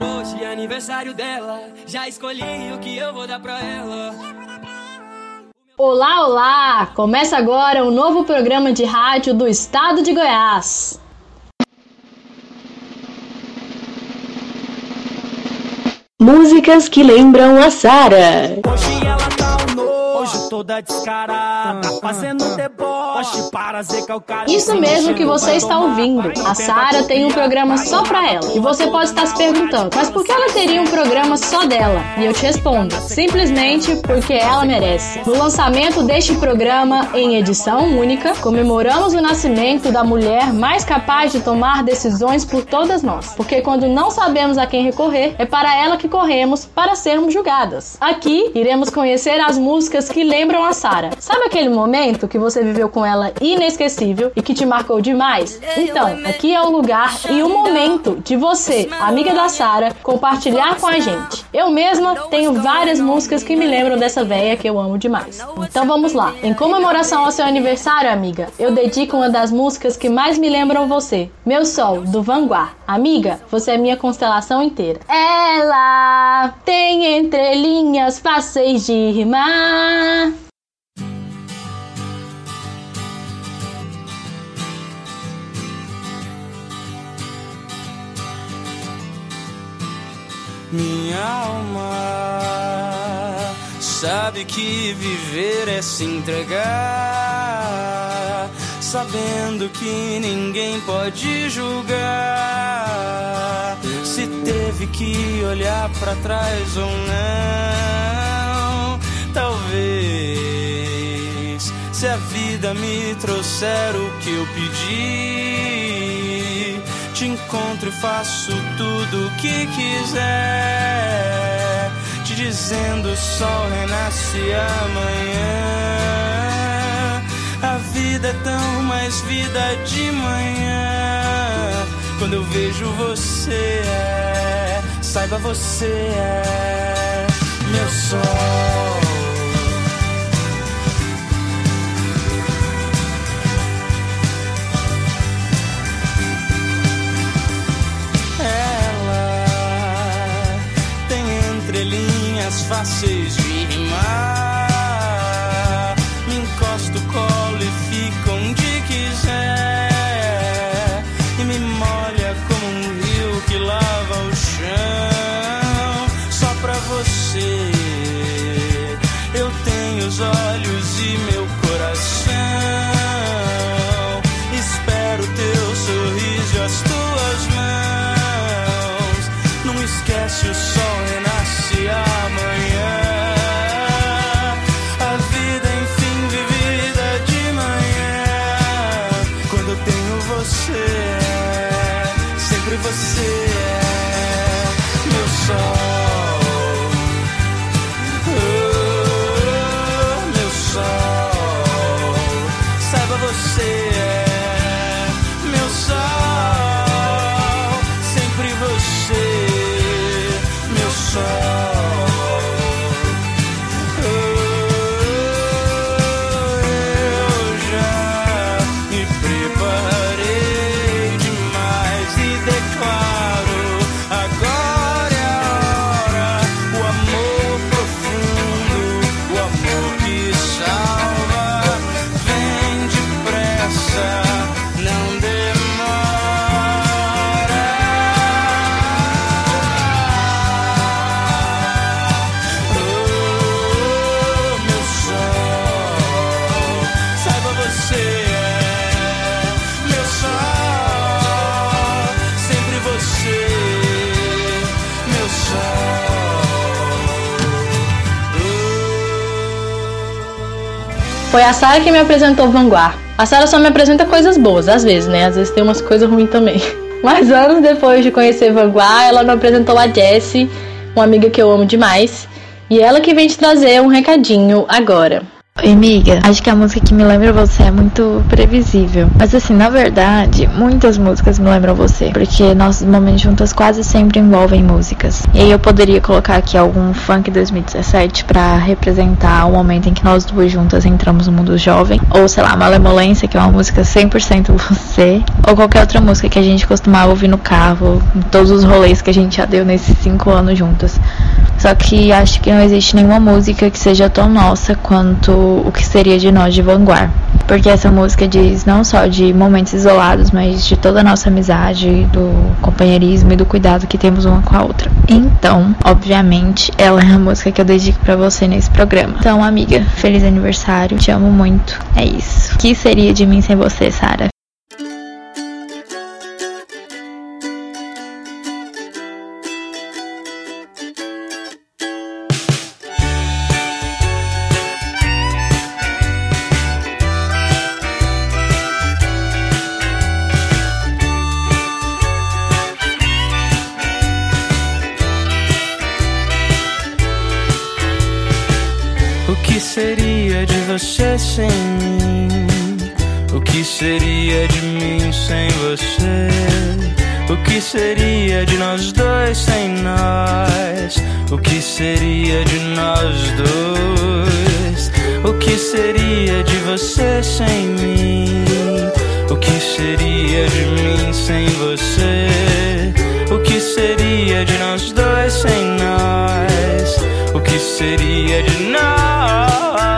Hoje é aniversário dela, já escolhi o que eu vou dar pra ela. Olá, olá! Começa agora um novo programa de rádio do estado de Goiás. Músicas que lembram a Sara. Hoje ela tá um nojo, toda descarada, fazendo deboche para. Isso mesmo que você está ouvindo. A Sara tem um programa só pra ela. E você pode estar se perguntando, mas por que ela teria um programa só dela? E eu te respondo, simplesmente porque ela merece. No lançamento deste programa, em edição única, comemoramos o nascimento da mulher mais capaz de tomar decisões por todas nós. Porque quando não sabemos a quem recorrer, é para ela que corremos para sermos julgadas. Aqui iremos conhecer as músicas que lembram a Sara. Sabe aquele momento que você viveu com ela inesquecível e que te marcou demais? Então, aqui é o lugar e o momento de você, amiga da Sara, compartilhar com a gente. Eu mesma tenho várias músicas que me lembram dessa véia que eu amo demais. Então vamos lá. Em comemoração ao seu aniversário, amiga, eu dedico uma das músicas que mais me lembram você. Meu Sol, do Vanguard. Amiga, você é minha constelação inteira. Ela tem entrelinhas fáceis de rimar. Minha alma sabe que viver é se entregar, sabendo que ninguém pode julgar. Se teve que olhar pra trás ou não, talvez. Se a vida me trouxer o que eu pedi, te encontro e faço tudo o que quiser. Te dizendo o sol renasce amanhã. A vida é tão mais vida de manhã. Quando eu vejo você é, saiba você é meu sol. A Sara que me apresentou Vanguard. A Sara só me apresenta coisas boas, às vezes, né? Às vezes tem umas coisas ruins também. Mas anos depois de conhecer Vanguard, ela me apresentou a Jessie, uma amiga que eu amo demais. E ela que vem te trazer um recadinho agora. Amiga. Acho que a música que me lembra você é muito previsível. Mas assim, na verdade, muitas músicas me lembram você. Porque nossos momentos juntas quase sempre envolvem músicas. E aí eu poderia colocar aqui algum funk 2017 para representar o momento em que nós duas juntas entramos no mundo jovem. Ou sei lá, Malemolência, que é uma música 100% você. Ou qualquer outra música que a gente costumava ouvir no carro. Em todos os rolês que a gente já deu nesses cinco anos juntas. Só que acho que não existe nenhuma música que seja tão nossa quanto o que seria de nós de Vanguard. Porque essa música diz não só de momentos isolados, mas de toda a nossa amizade, do companheirismo e do cuidado que temos uma com a outra. Então, obviamente, ela é a música que eu dedico para você nesse programa. Então, amiga, feliz aniversário, te amo muito. É isso. O que seria de mim sem você, Sara? Que seria de mim sem você? O que seria de nós dois sem nós? O que seria de nós dois? O que seria de você sem mim? O que seria de mim sem você? O que seria de nós dois sem nós? O que seria de nós?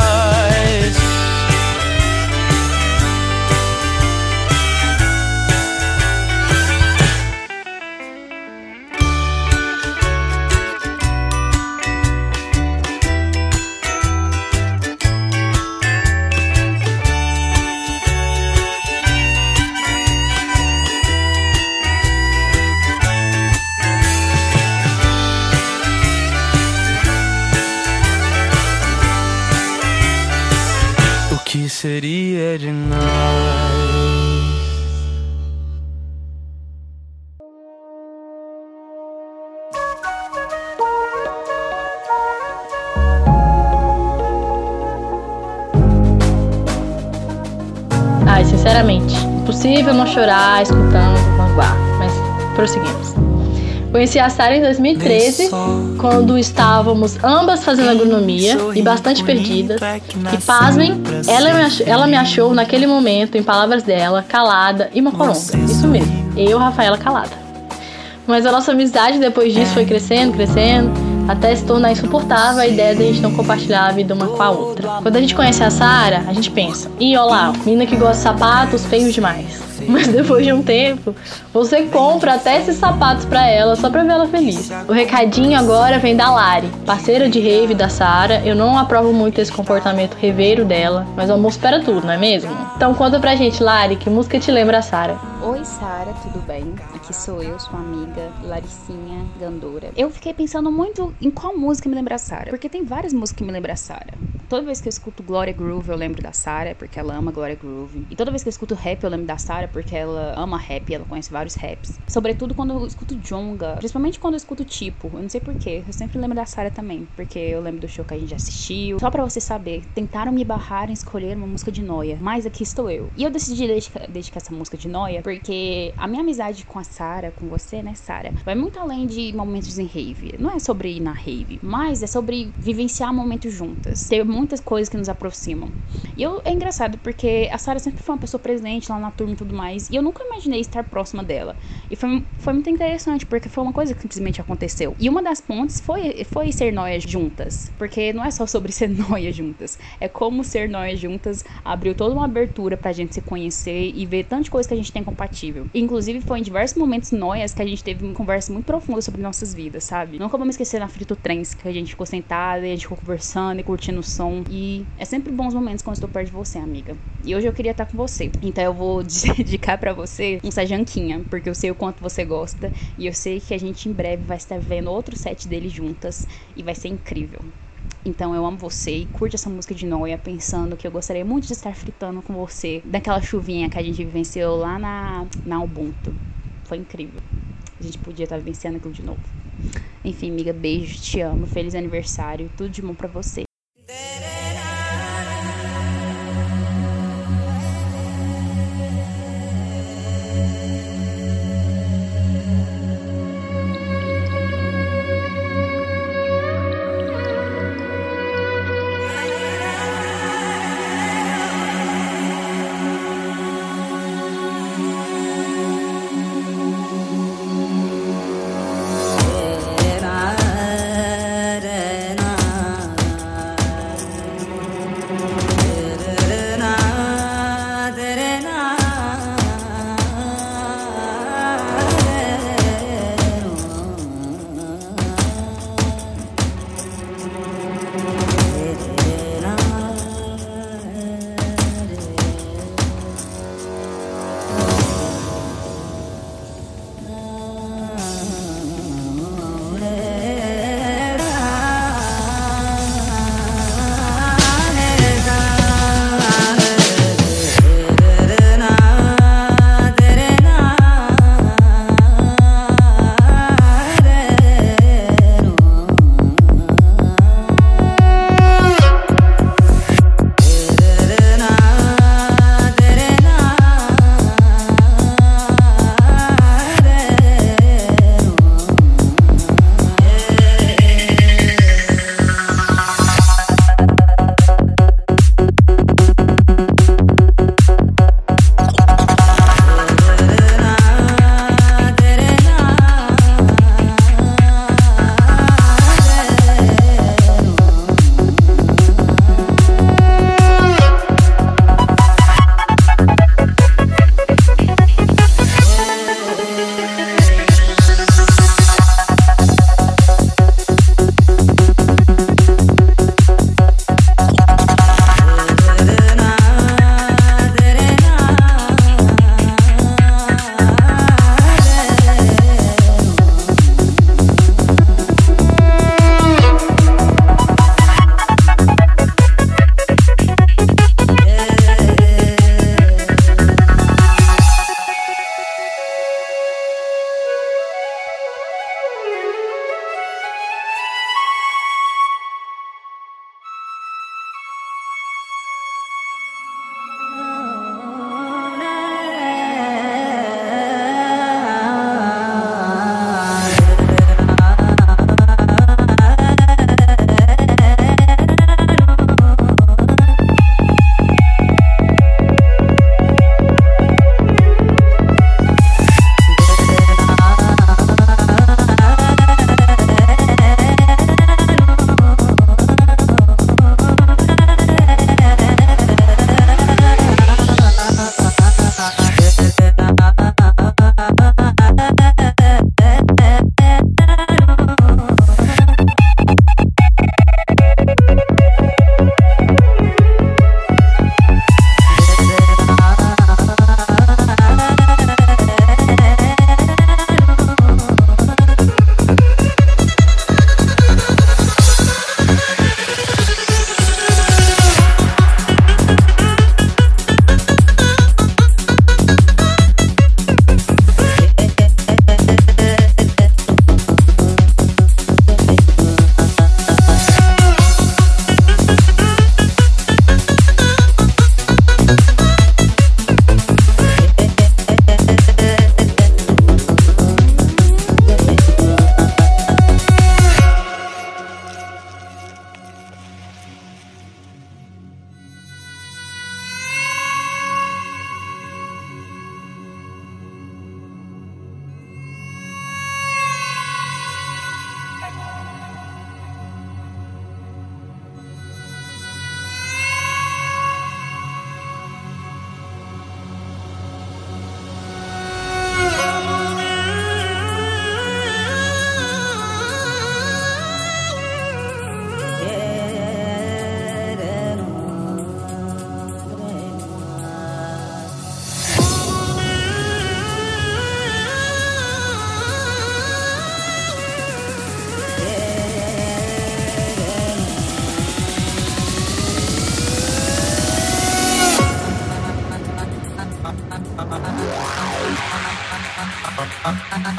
Sinceramente, impossível não chorar escutando Vanguard, mas prosseguimos. Conheci a Sara em 2013, quando estávamos ambas fazendo agronomia e bastante perdidas. E pasmem, ela me, achou, ela me achou naquele momento, em palavras dela, calada e uma coronga. Isso mesmo, eu, Rafaela, calada. Mas a nossa amizade depois disso foi crescendo, crescendo, até se tornar insuportável a ideia de a gente não compartilhar a vida uma com a outra. Quando a gente conhece a Sara, a gente pensa: ih, olá, menina que gosta de sapatos feios demais. Mas depois de um tempo, você compra até esses sapatos para ela só pra ver ela feliz. O recadinho agora vem da Lari, parceira de rave da Sara. Eu não aprovo muito esse comportamento reveiro dela, mas o amor espera tudo, não é mesmo? Então conta pra gente, Lari, que música te lembra a Sara? Oi, Sara, tudo bem? Aqui sou eu, sua amiga Laricinha Gandora. Eu fiquei pensando muito em qual música me lembra a Sara, porque tem várias músicas que me lembram a Sara. Toda vez que eu escuto Gloria Groove, eu lembro da Sara, porque ela ama Gloria Groove. E toda vez que eu escuto rap, eu lembro da Sara, porque ela ama rap, ela conhece vários raps. Sobretudo quando eu escuto Jonga, principalmente quando eu escuto Tipo. Eu não sei porquê, eu sempre lembro da Sara também, porque eu lembro do show que a gente assistiu. Só para você saber, tentaram me barrar em escolher uma música de Noia, mas aqui estou eu. E eu decidi dedicar, dedicar essa música de Noia, porque a minha amizade com a Sara, com você, né, Sara, vai muito além de momentos em rave. Não é sobre ir na rave, mas é sobre vivenciar momentos juntas. Ter muitas coisas que nos aproximam. E eu, é engraçado porque a Sarah sempre foi uma pessoa presente lá na turma e tudo mais. E eu nunca imaginei estar próxima dela. E foi, foi muito interessante, porque foi uma coisa que simplesmente aconteceu. E uma das pontes foi, foi ser noias juntas. Porque não é só sobre ser noias juntas. É como ser noias juntas abriu toda uma abertura pra gente se conhecer e ver tanta coisa que a gente tem compatível. Inclusive, foi em diversos momentos noias que a gente teve uma conversa muito profunda sobre nossas vidas, sabe? Nunca vou me esquecer na Frito Trens, que a gente ficou sentada e a gente ficou conversando e curtindo o som. E é sempre bons momentos quando estou perto de você, amiga. E hoje eu queria estar com você. Então eu vou dedicar para você um Sajanquinha, porque eu sei o quanto você gosta. E eu sei que a gente em breve vai estar vendo outro set dele juntas. E vai ser incrível. Então eu amo você e curte essa música de Noia, pensando que eu gostaria muito de estar fritando com você daquela chuvinha que a gente vivenciou lá na, na Ubuntu. Foi incrível. A gente podia estar vivenciando aquilo de novo. Enfim, amiga, beijo, te amo, feliz aniversário, tudo de bom para você.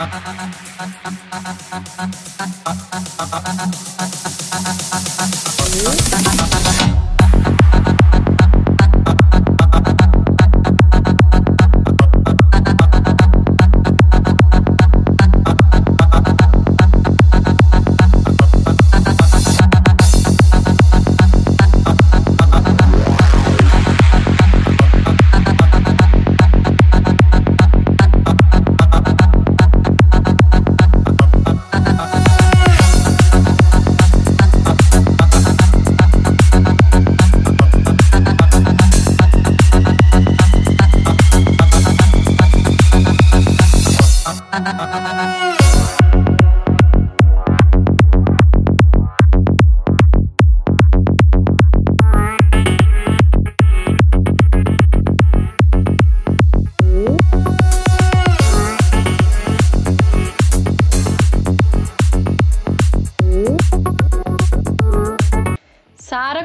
Thank you.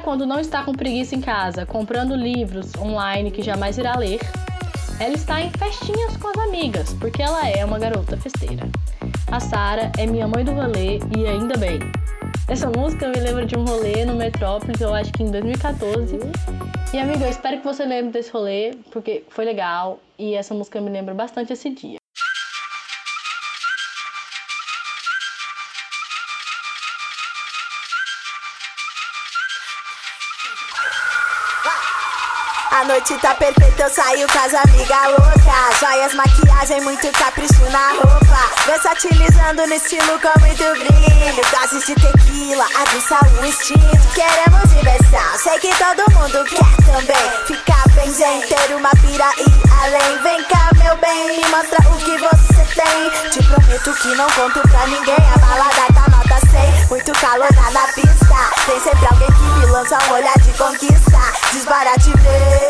Quando não está com preguiça em casa, comprando livros online que jamais irá ler, ela está em festinhas com as amigas, porque ela é uma garota festeira. A Sara é minha mãe do rolê e ainda bem. Essa música me lembra de um rolê no Metrópolis, eu acho que em 2014. E amiga, eu espero que você lembre desse rolê, porque foi legal e essa música me lembra bastante esse dia. A noite tá perfeita, eu saio com as amigas loucas. Joias, maquiagem, muito capricho na roupa. Versatilizando no estilo com muito brilho. Doses de tequila, aguça o instinto. Queremos diversão, sei que todo mundo quer também. Ficar bem zen, ter uma pira e além. Vem cá, meu bem, me mostra o que você tem. Te prometo que não conto pra ninguém. A balada tá nota 100, muito calor na pista. Tem sempre alguém que me lança um olhar de conquista. Desbarativei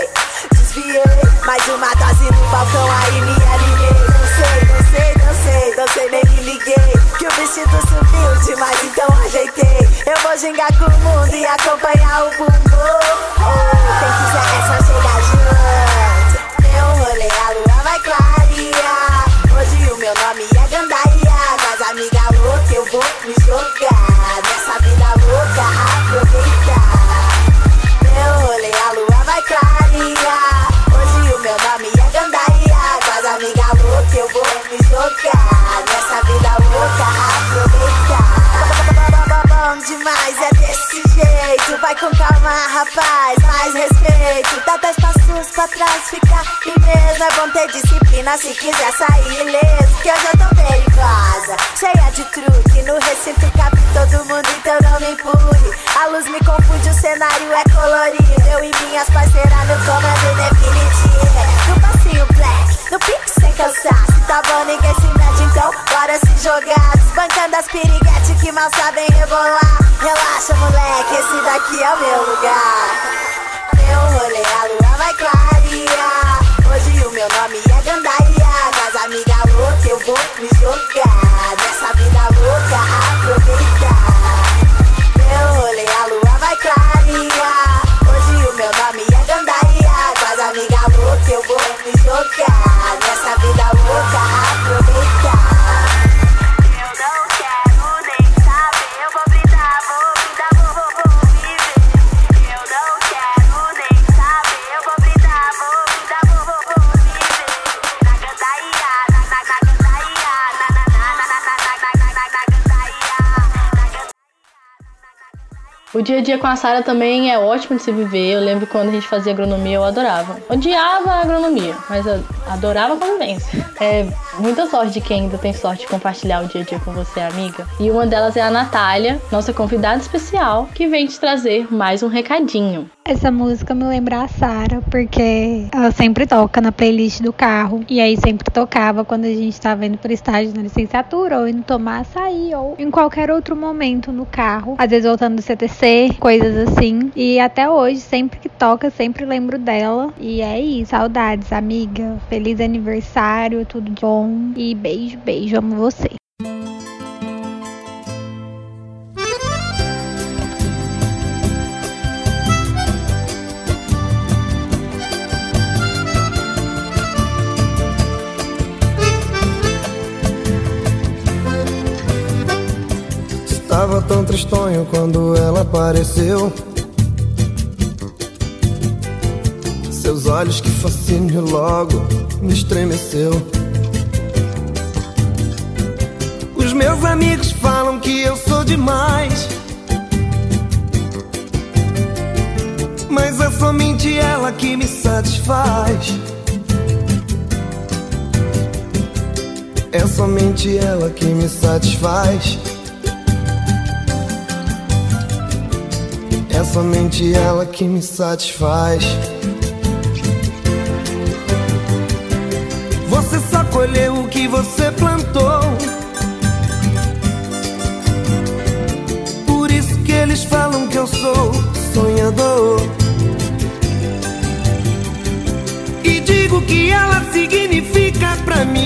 desviei Mais uma dose no balcão, aí me alinhei. Dancei, dancei, dancei, dancei, nem me liguei. Que o vestido subiu demais, então ajeitei. Eu vou gingar com o mundo e acompanhar o bumbum. Oh, Quem quiser é só chegar junto. Meu rolê, a lua vai clarear com calma, rapaz, mais respeito. Dá dez passos pra trás, fica e mesmo. É bom ter disciplina se quiser sair ileso. Que hoje eu tô perigosa, cheia de truque. No recinto cabe todo mundo, então não me empurre. A luz me confunde, o cenário é colorido. Eu e minhas parceiras no comando definitivo. passinho black, cansar Se tá bom, ninguém se mete, então bora se jogar. Desbancando as piriguetes que mal sabem rebolar Relaxa, moleque, esse daqui é o meu lugar. Meu rolê, a lua vai clarear. Hoje o meu nome é Gandaia Com as amigas loucas eu vou me jogar. Nessa vida louca, aproveitar dia a dia com a Sara também é ótimo de se viver. Eu lembro quando a gente fazia agronomia, eu adorava. Odiava a agronomia, mas eu adorava a convivência. É muita sorte de quem ainda tem sorte de compartilhar o dia a dia com você, amiga. E uma delas é a Natália, nossa convidada especial, que vem te trazer mais um recadinho. Essa música me lembra a Sara, porque ela sempre toca na playlist do carro. E aí sempre tocava quando a gente estava indo para estágio na licenciatura, ou indo tomar açaí, ou em qualquer outro momento no carro. Às vezes voltando do CTC, coisas assim. E até hoje, sempre que toca, sempre lembro dela. E é isso. Saudades, amiga. Feliz aniversário, tudo bom. E beijo, beijo, amo você. Estava tão tristonho quando ela apareceu Olhos que fascínio logo me estremeceu. Os meus amigos falam que eu sou demais. Mas é somente ela que me satisfaz. É somente ela que me satisfaz. É somente ela que me satisfaz. Você plantou. Por isso que eles falam que eu sou sonhador. E digo que ela significa pra mim.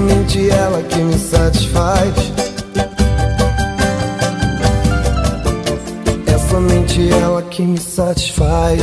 Somente ela que me satisfaz. É somente ela que me satisfaz.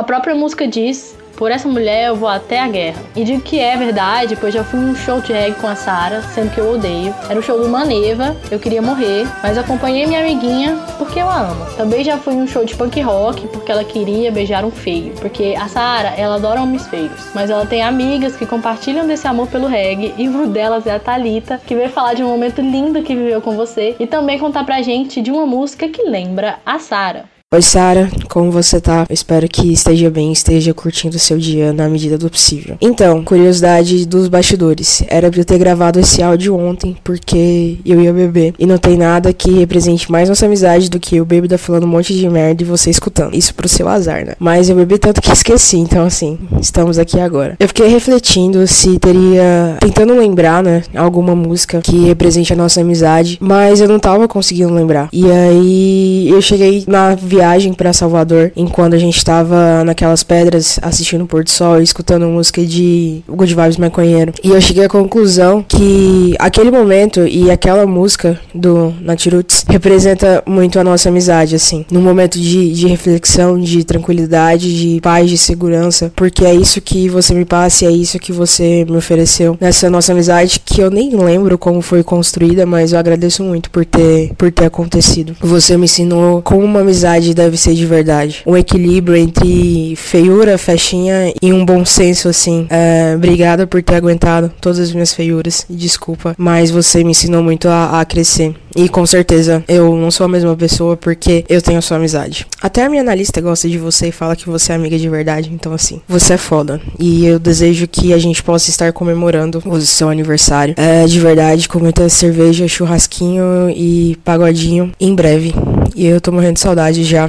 A própria música diz, por essa mulher eu vou até a guerra. E digo que é verdade, pois já fui num show de reggae com a Sara, sendo que eu odeio. Era o show do Maneva, eu queria morrer, mas acompanhei minha amiguinha porque eu a amo. Também já fui num show de punk rock porque ela queria beijar um feio. Porque a Sara, ela adora homens feios, mas ela tem amigas que compartilham desse amor pelo reggae e uma delas é a Talita, que veio falar de um momento lindo que viveu com você e também contar pra gente de uma música que lembra a Sara. Oi, Sara, como você tá? Eu espero que esteja bem, esteja curtindo o seu dia na medida do possível. Então, curiosidade dos bastidores. Era pra eu ter gravado esse áudio ontem, porque eu ia beber. E não tem nada que represente mais nossa amizade do que eu bêbada falando um monte de merda e você escutando. Isso pro seu azar, né? Mas eu bebi tanto que esqueci, então assim, estamos aqui agora. Eu fiquei refletindo se teria. tentando lembrar, né? Alguma música que represente a nossa amizade, mas eu não tava conseguindo lembrar. E aí eu cheguei na viagem para Salvador, enquanto a gente tava naquelas pedras assistindo o pôr do sol e escutando música de Good Vibes Maconheiro. E eu cheguei à conclusão que aquele momento e aquela música do Naturoots representa muito a nossa amizade, assim. Num momento de, de reflexão, de tranquilidade, de paz, de segurança, porque é isso que você me passa e é isso que você me ofereceu nessa nossa amizade que eu nem lembro como foi construída, mas eu agradeço muito por ter, por ter acontecido. Você me ensinou como uma amizade deve ser de verdade. Um equilíbrio entre feiura, festinha e um bom senso, assim. É, obrigada por ter aguentado todas as minhas feiuras. Desculpa, mas você me ensinou muito a, a crescer. E com certeza eu não sou a mesma pessoa porque eu tenho a sua amizade. Até a minha analista gosta de você e fala que você é amiga de verdade. Então, assim, você é foda. E eu desejo que a gente possa estar comemorando o seu aniversário. É, de verdade, com muita cerveja, churrasquinho e pagodinho em breve. E eu tô morrendo de saudade já.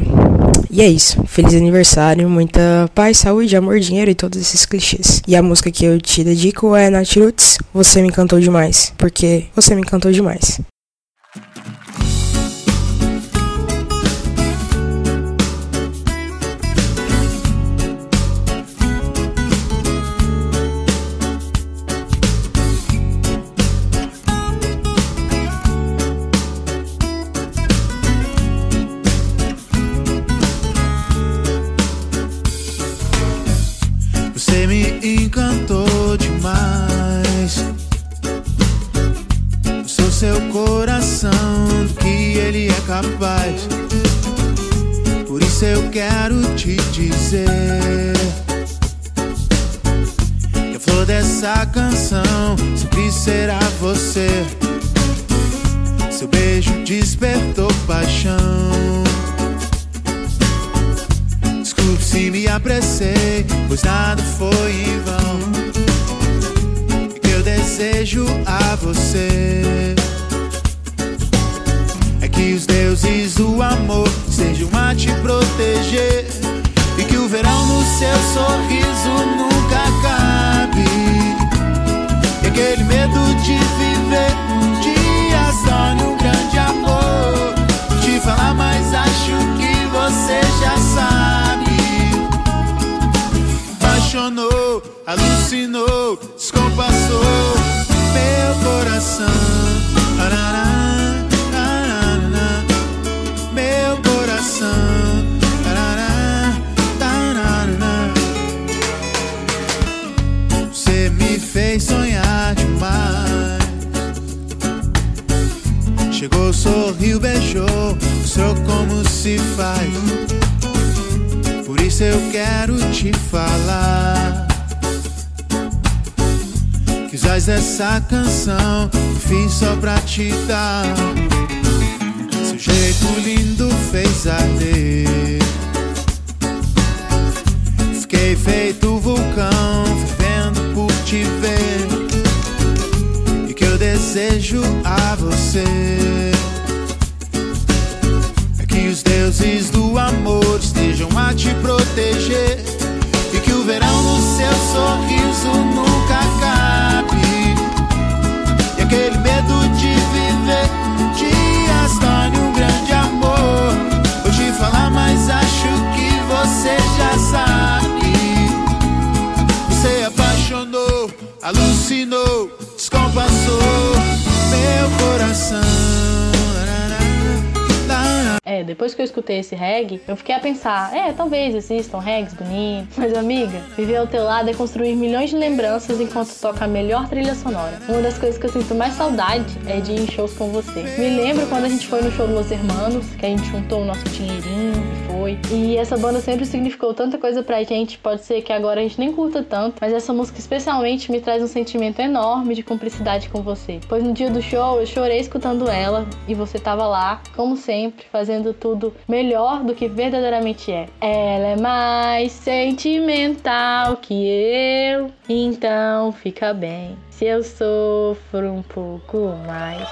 E é isso. Feliz aniversário, muita paz, saúde, amor, dinheiro e todos esses clichês. E a música que eu te dedico é Nat Roots. Você me encantou demais. Porque você me encantou demais. Essa canção, fiz só pra te dar. Depois que eu escutei esse reggae, eu fiquei a pensar, é, talvez existam reggaes bonitos, mas amiga, viver ao teu lado é construir milhões de lembranças enquanto toca a melhor trilha sonora. Uma das coisas que eu sinto mais saudade é de ir em shows com você. Me lembro quando a gente foi no show Los Hermanos, que a gente juntou o nosso dinheirinho e foi. E essa banda sempre significou tanta coisa pra gente, pode ser que agora a gente nem curta tanto, mas essa música especialmente me traz um sentimento enorme de cumplicidade com você. Pois no dia do show eu chorei escutando ela e você tava lá, como sempre, fazendo tudo melhor do que verdadeiramente é. Ela é mais sentimental que eu, então fica bem se eu sofro um pouco mais.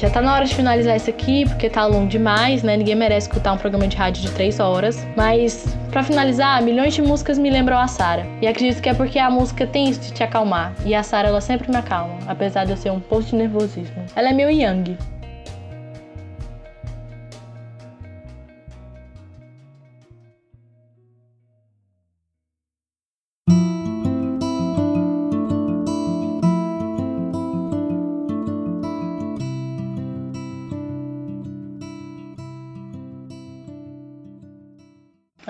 Já tá na hora de finalizar isso aqui, porque tá longo demais, né? Ninguém merece escutar um programa de rádio de três horas. Mas, pra finalizar, milhões de músicas me lembram a Sara. E acredito que é porque a música tem isso de te acalmar. E a Sara, ela sempre me acalma, apesar de eu ser um pouco de nervosismo. Ela é meu Yang.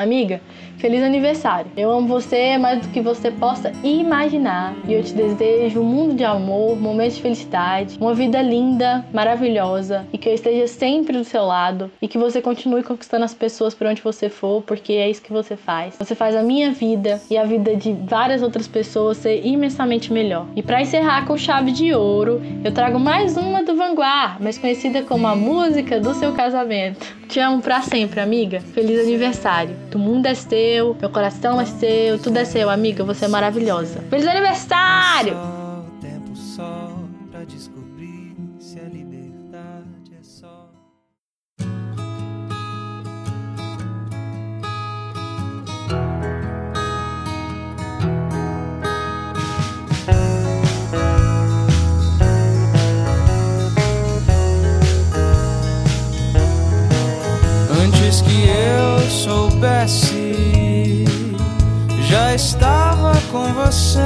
Amiga, feliz aniversário. Eu amo você mais do que você possa imaginar. E eu te desejo um mundo de amor, momentos de felicidade, uma vida linda, maravilhosa. E que eu esteja sempre do seu lado. E que você continue conquistando as pessoas por onde você for, porque é isso que você faz. Você faz a minha vida e a vida de várias outras pessoas ser imensamente melhor. E para encerrar com chave de ouro, eu trago mais uma do Vanguard, mais conhecida como a música do seu casamento. Te amo pra sempre, amiga. Feliz aniversário. O mundo é seu, meu coração é seu, tudo é seu, amiga. Você é maravilhosa. Feliz aniversário! Tempo só pra descobrir se a liberdade é só. Antes que eu soubesse, estava com você.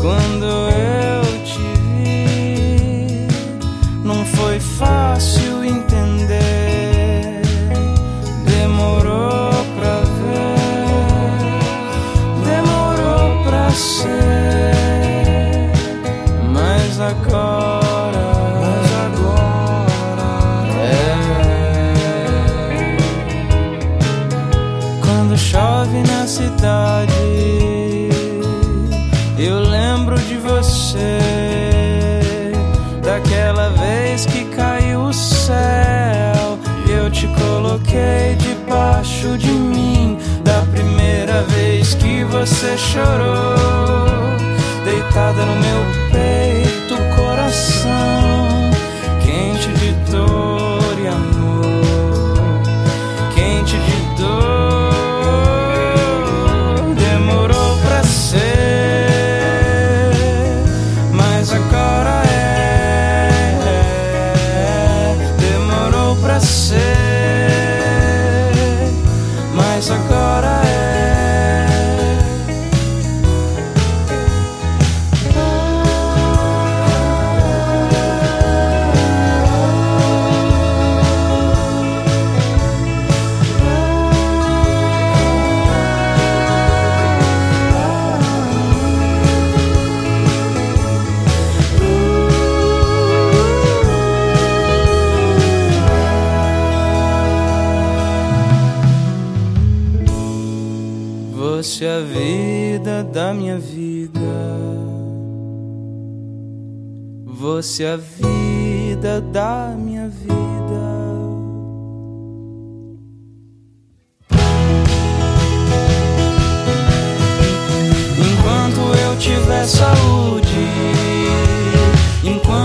Quando eu coloquei debaixo de mim, da primeira vez que você chorou, deitada no meu peito, coração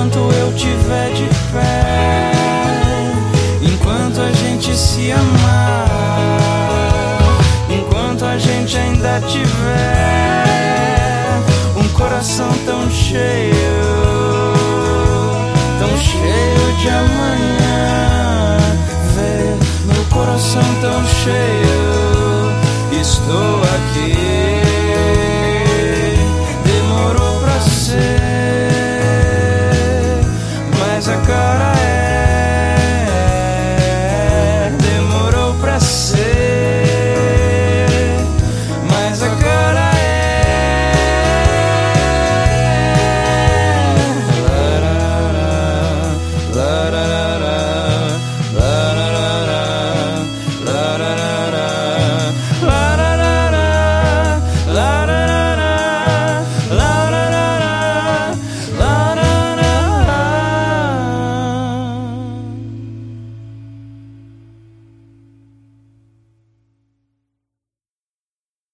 enquanto eu tiver de pé, enquanto a gente se amar, enquanto a gente ainda tiver um coração tão cheio, tão cheio de amanhã, ver meu coração tão cheio, estou aqui.